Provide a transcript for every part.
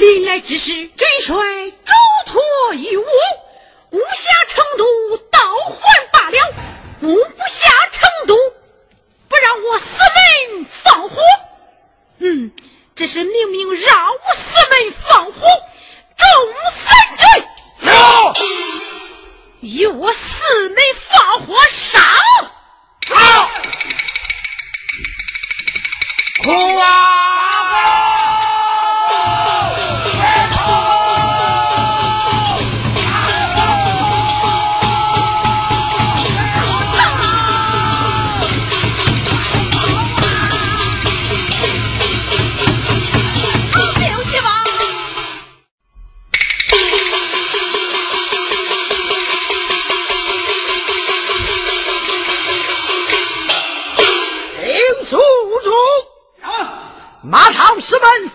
临来之时，真帅嘱托于我，攻下成都，倒还罢了；攻不下成都，不让我四门放火。嗯，这是明明让我四门放火，众三军有，与我四门放火上。好，哭啊！们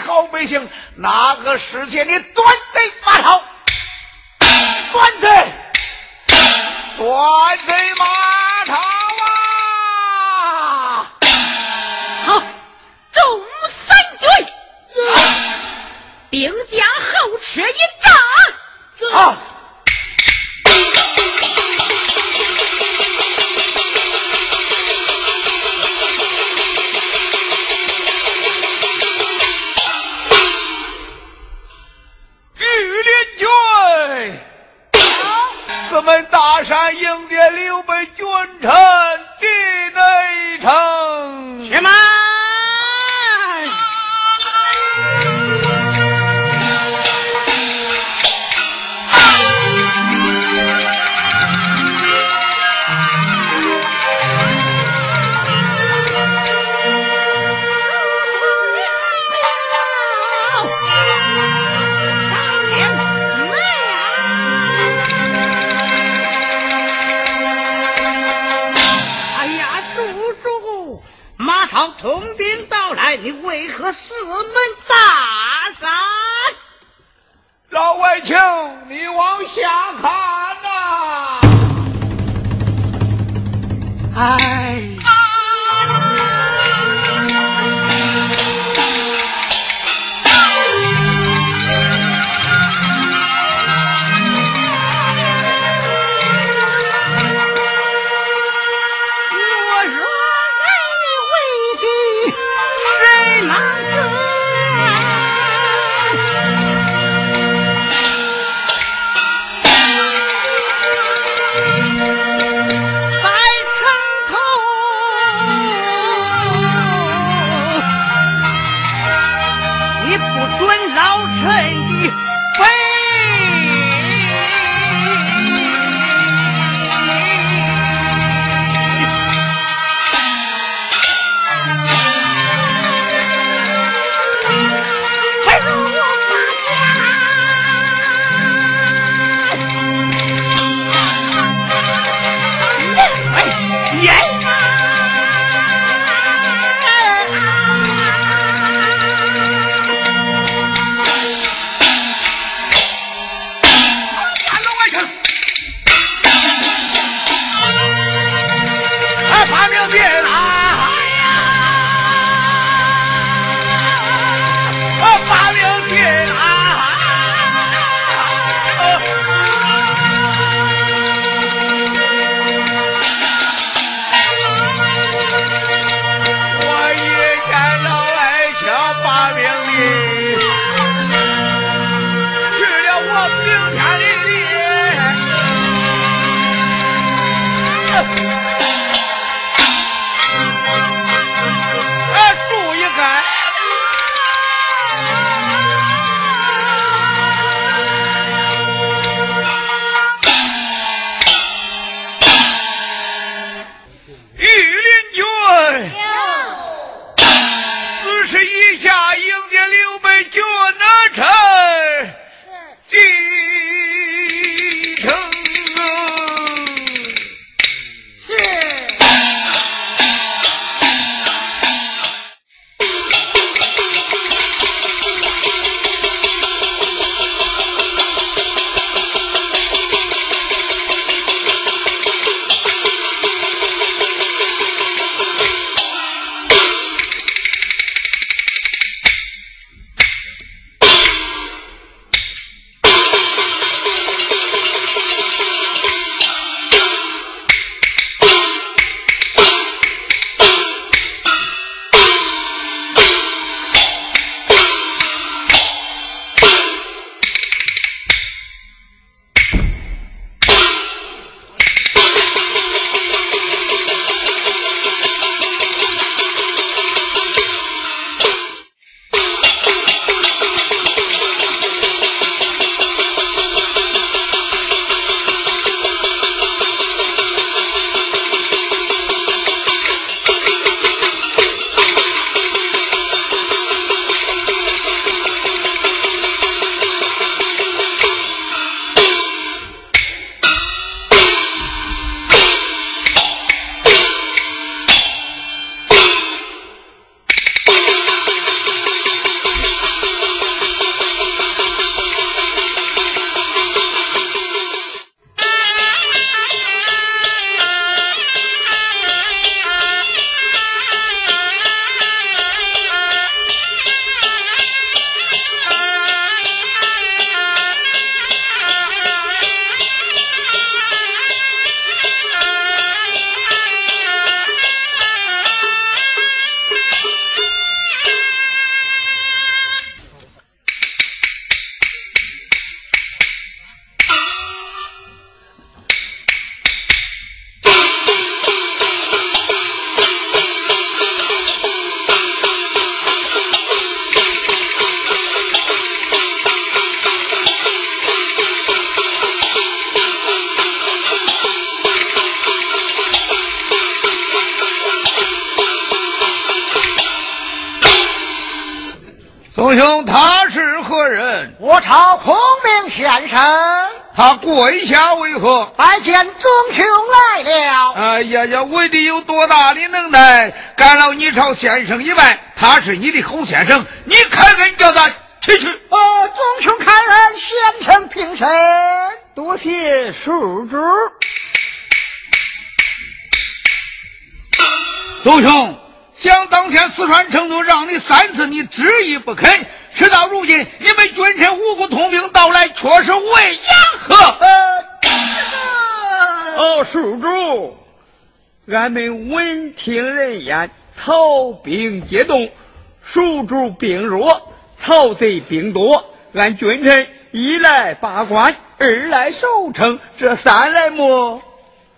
好百姓，哪个世界的断贼马超？端贼，端贼马超啊！好，众三军。兵将后撤一战。好。山迎接刘备君臣进内城。我们大山？老外请，你往下看呐！哎。跪下为何？拜见宗兄来了。哎呀呀，为的有多大的能耐？干了你朝先生一拜，他是你的侯先生，你开恩叫他去去。呃，宗兄开恩，先生平身，多谢叔主。宗兄，想当前四川成都让你三次，你执意不肯。事到如今，你们君臣五谷通兵到来，却是为杨何？哦，叔主，俺们闻听人言，曹兵皆动，蜀主兵弱，曹贼兵多，俺君臣一来把关，二来守城，这三来么，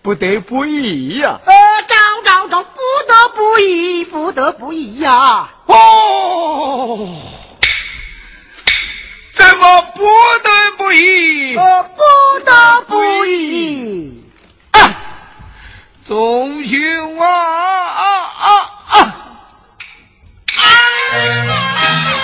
不得不义呀！呃，招招招，不得不义，不得不义呀！哦。怎么不得不依？我不得不依。啊，宗兄啊啊啊啊！叔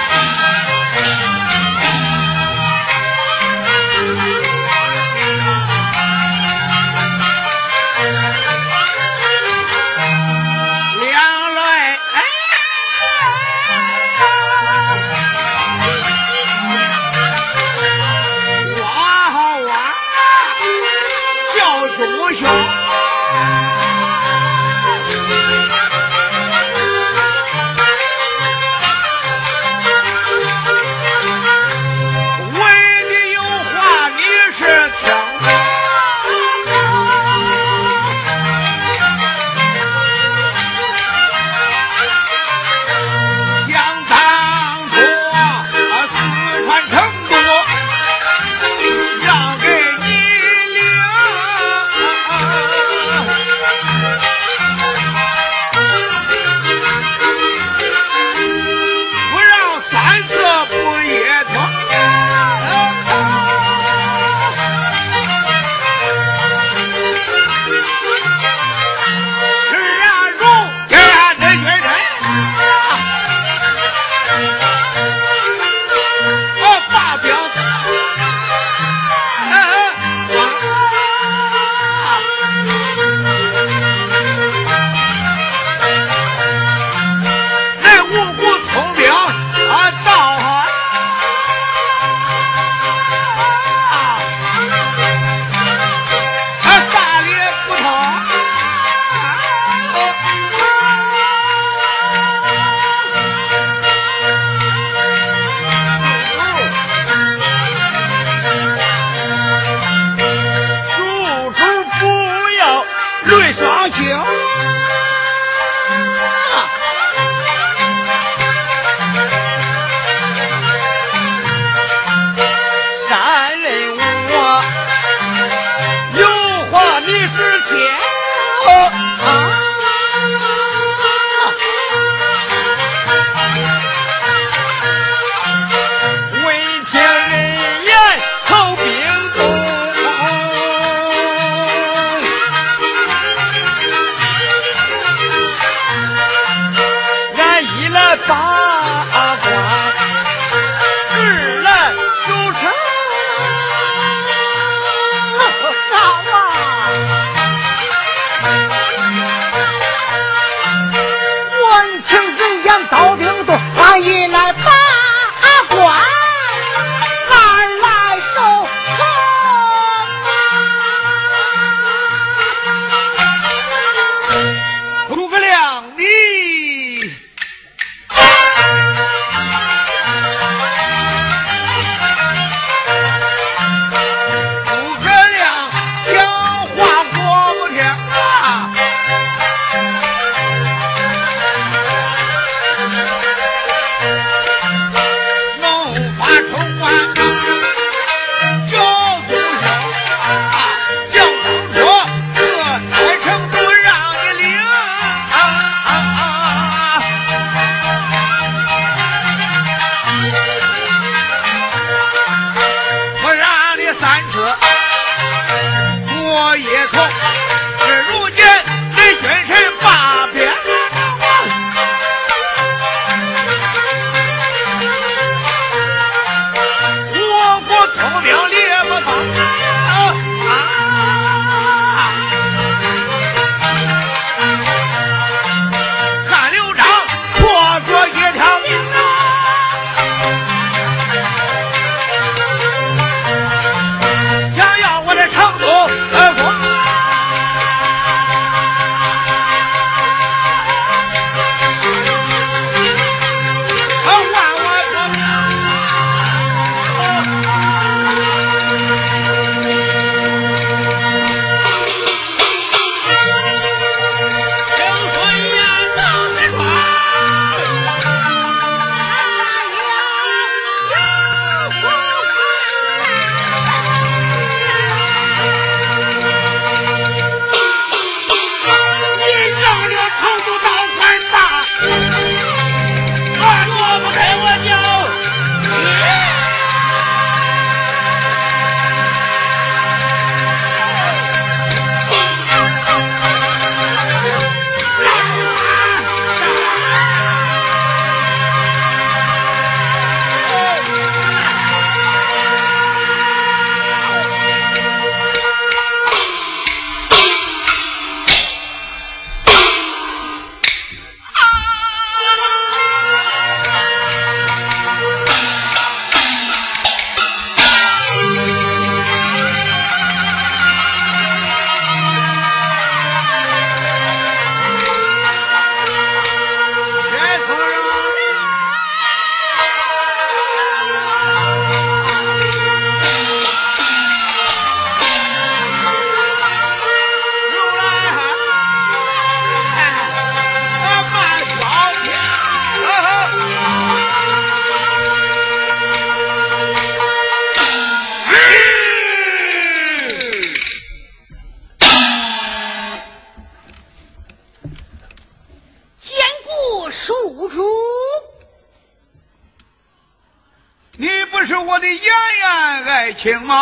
妍爱卿吗？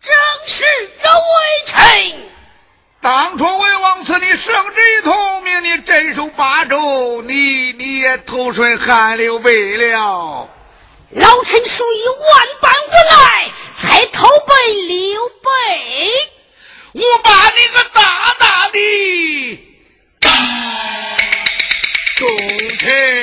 正是微臣。当初魏王赐你圣旨一通，命你镇守巴州，你你也投顺汗流北了。老臣属于万般无奈，才投奔刘备。我把你个大大的忠臣。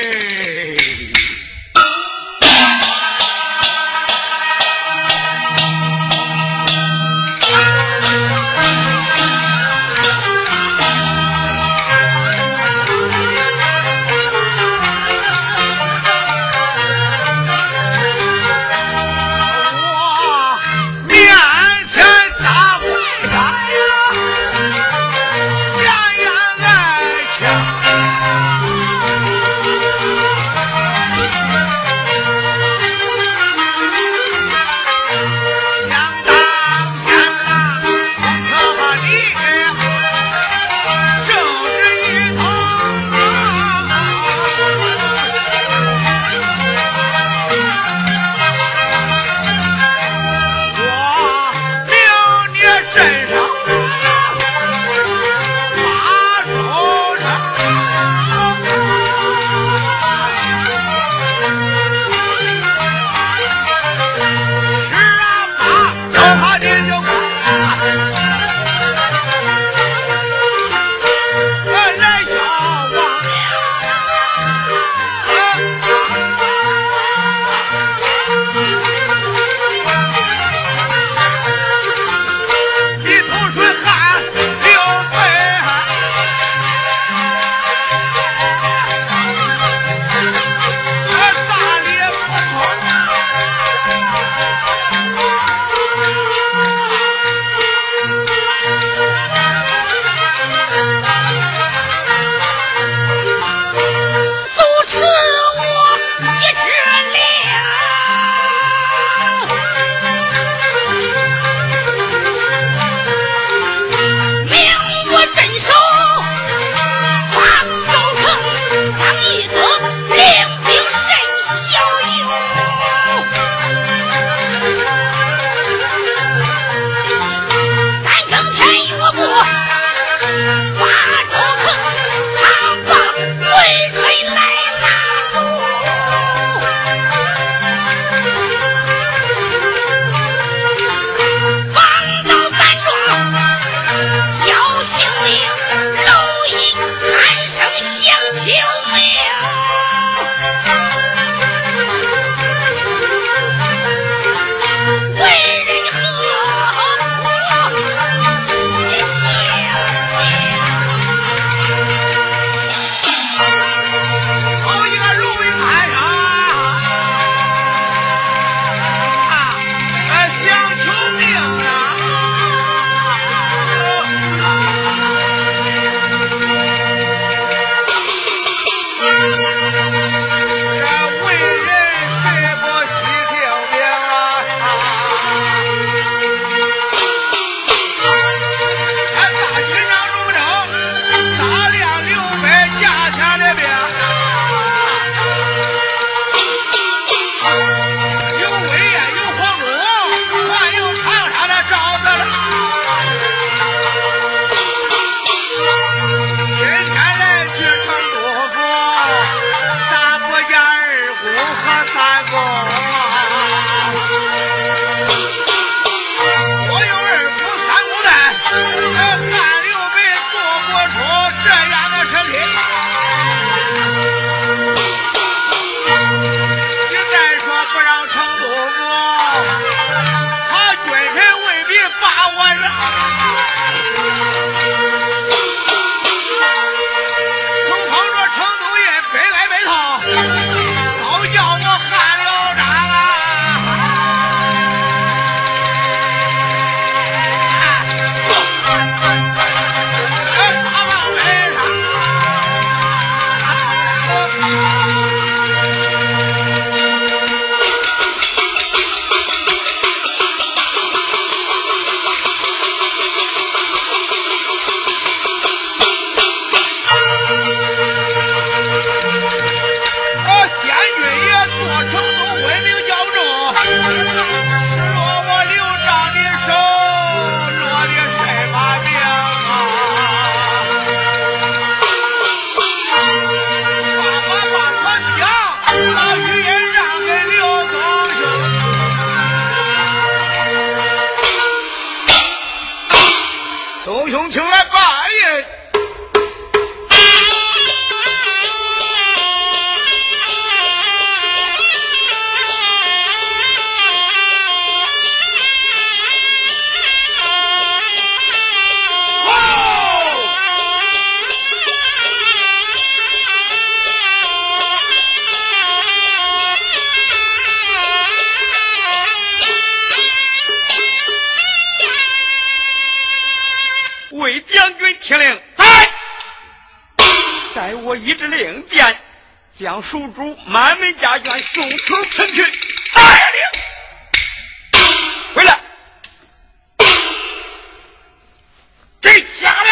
将蜀主满门家眷送出城去。大令，回来。这下令。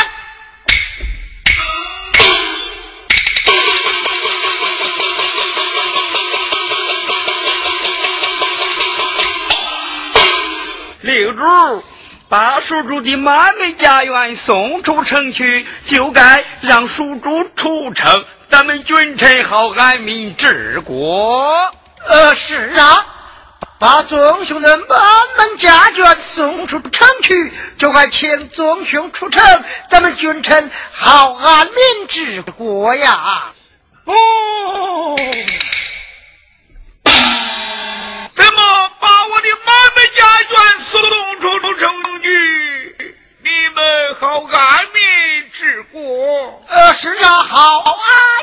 令主。把蜀主的满门家园送出城去，就该让蜀主出城，咱们君臣好安民治国。呃，是啊，把宗兄的满门家眷送出城去，就该请宗兄出城，咱们君臣好安民治国呀。哦，怎么把我的满门家眷送出城去？你们好安民治国，呃，是啊，好啊，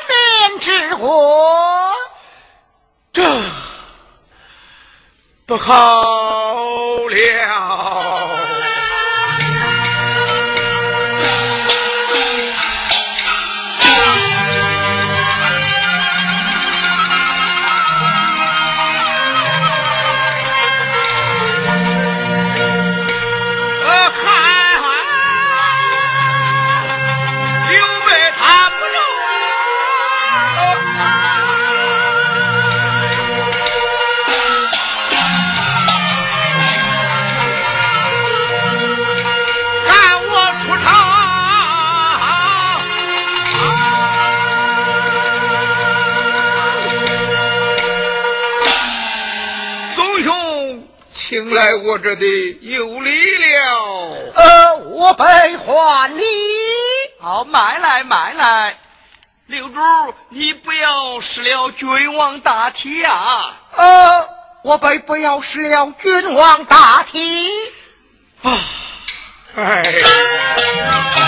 念治国，这不好了。这里有礼了。呃，我备还你。好，买来买来。六主，你不要失了君王大体啊！呃，我备不要失了君王大体。啊，哎。